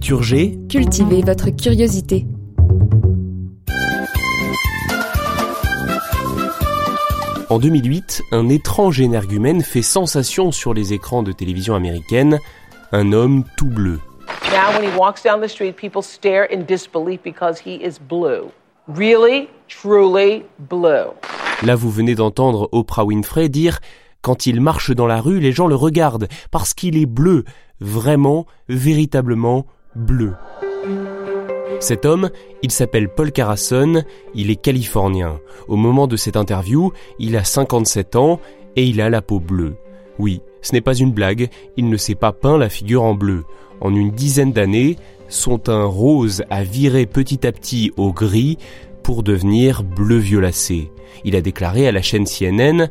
Culture G. Cultivez votre curiosité. En 2008, un étrange énergumène fait sensation sur les écrans de télévision américaine, un homme tout bleu. Now, when he walks down the street, people stare in disbelief because he is blue. Really, truly blue. Là, vous venez d'entendre Oprah Winfrey dire Quand il marche dans la rue, les gens le regardent parce qu'il est bleu, vraiment, véritablement bleu. Cet homme, il s'appelle Paul Carasson, il est californien. Au moment de cette interview, il a 57 ans et il a la peau bleue. Oui, ce n'est pas une blague, il ne s'est pas peint la figure en bleu. En une dizaine d'années, son teint rose a viré petit à petit au gris pour devenir bleu violacé. Il a déclaré à la chaîne CNN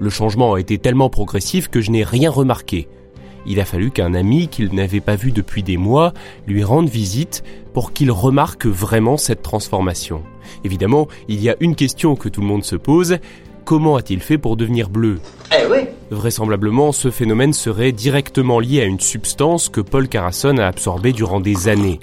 Le changement a été tellement progressif que je n'ai rien remarqué. Il a fallu qu'un ami qu'il n'avait pas vu depuis des mois lui rende visite pour qu'il remarque vraiment cette transformation. Évidemment, il y a une question que tout le monde se pose. Comment a-t-il fait pour devenir bleu? Eh oui Vraisemblablement, ce phénomène serait directement lié à une substance que Paul Carasson a absorbée durant des années,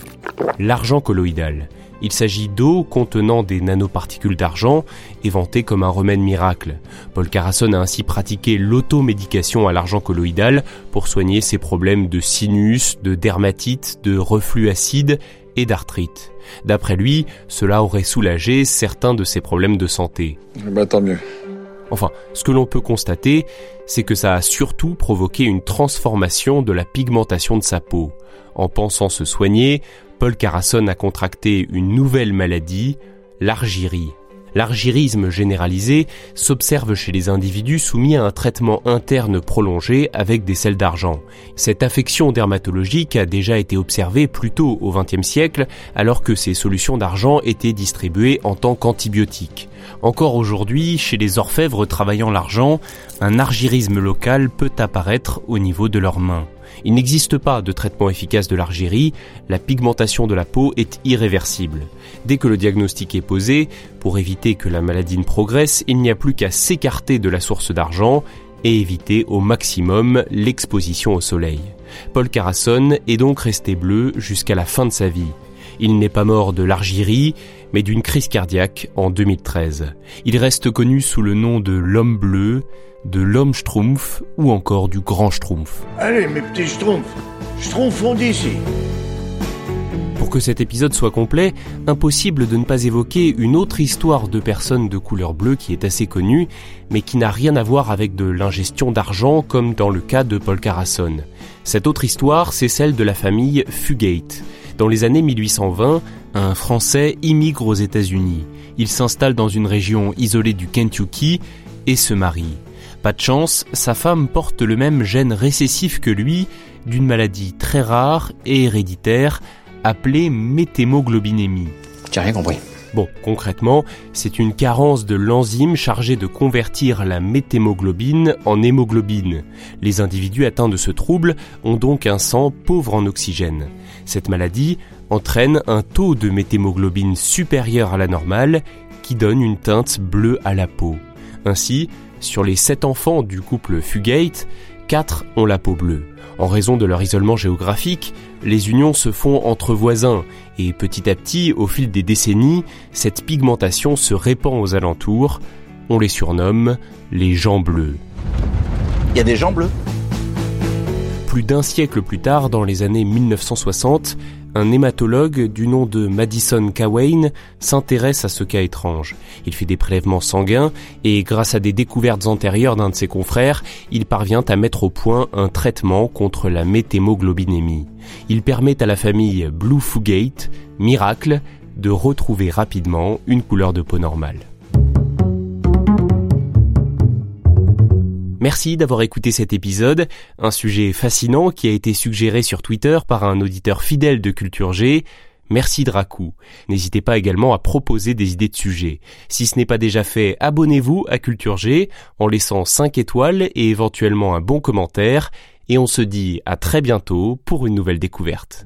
l'argent colloïdal. Il s'agit d'eau contenant des nanoparticules d'argent, éventées comme un remède miracle. Paul Carasson a ainsi pratiqué l'automédication à l'argent colloïdal pour soigner ses problèmes de sinus, de dermatite, de reflux acide et d'arthrite. D'après lui, cela aurait soulagé certains de ses problèmes de santé. Bah tant mieux. Enfin, ce que l'on peut constater, c'est que ça a surtout provoqué une transformation de la pigmentation de sa peau. En pensant se soigner, Paul Carasson a contracté une nouvelle maladie, l'argyrie. L'argyrisme généralisé s'observe chez les individus soumis à un traitement interne prolongé avec des sels d'argent. Cette affection dermatologique a déjà été observée plus tôt au XXe siècle alors que ces solutions d'argent étaient distribuées en tant qu'antibiotiques. Encore aujourd'hui, chez les orfèvres travaillant l'argent, un argyrisme local peut apparaître au niveau de leurs mains. Il n'existe pas de traitement efficace de l'argyrie, la pigmentation de la peau est irréversible. Dès que le diagnostic est posé, pour éviter que la maladie ne progresse, il n'y a plus qu'à s'écarter de la source d'argent et éviter au maximum l'exposition au soleil. Paul Carasson est donc resté bleu jusqu'à la fin de sa vie. Il n'est pas mort de l'argyrie, mais d'une crise cardiaque en 2013. Il reste connu sous le nom de l'homme bleu, de l'homme schtroumpf ou encore du grand schtroumpf. Allez, mes petits schtroumpfs, schtroumpfons d'ici. Pour que cet épisode soit complet, impossible de ne pas évoquer une autre histoire de personnes de couleur bleue qui est assez connue, mais qui n'a rien à voir avec de l'ingestion d'argent comme dans le cas de Paul Carasson. Cette autre histoire, c'est celle de la famille Fugate. Dans les années 1820, un Français immigre aux États-Unis. Il s'installe dans une région isolée du Kentucky et se marie. Pas de chance, sa femme porte le même gène récessif que lui, d'une maladie très rare et héréditaire, appelée méthémoglobinémie. J'ai rien compris. Bon, concrètement, c'est une carence de l'enzyme chargée de convertir la méthémoglobine en hémoglobine. Les individus atteints de ce trouble ont donc un sang pauvre en oxygène. Cette maladie entraîne un taux de méthémoglobine supérieur à la normale qui donne une teinte bleue à la peau. Ainsi, sur les 7 enfants du couple Fugate, 4 ont la peau bleue. En raison de leur isolement géographique, les unions se font entre voisins et petit à petit, au fil des décennies, cette pigmentation se répand aux alentours. On les surnomme les gens bleus. Il y a des gens bleus? Plus d'un siècle plus tard, dans les années 1960, un hématologue du nom de Madison Cawain s'intéresse à ce cas étrange. Il fait des prélèvements sanguins et grâce à des découvertes antérieures d'un de ses confrères, il parvient à mettre au point un traitement contre la méthémoglobinémie. Il permet à la famille Blue Fugate, miracle, de retrouver rapidement une couleur de peau normale. Merci d'avoir écouté cet épisode, un sujet fascinant qui a été suggéré sur Twitter par un auditeur fidèle de Culture G. Merci Dracou. N'hésitez pas également à proposer des idées de sujets. Si ce n'est pas déjà fait, abonnez-vous à Culture G en laissant 5 étoiles et éventuellement un bon commentaire. Et on se dit à très bientôt pour une nouvelle découverte.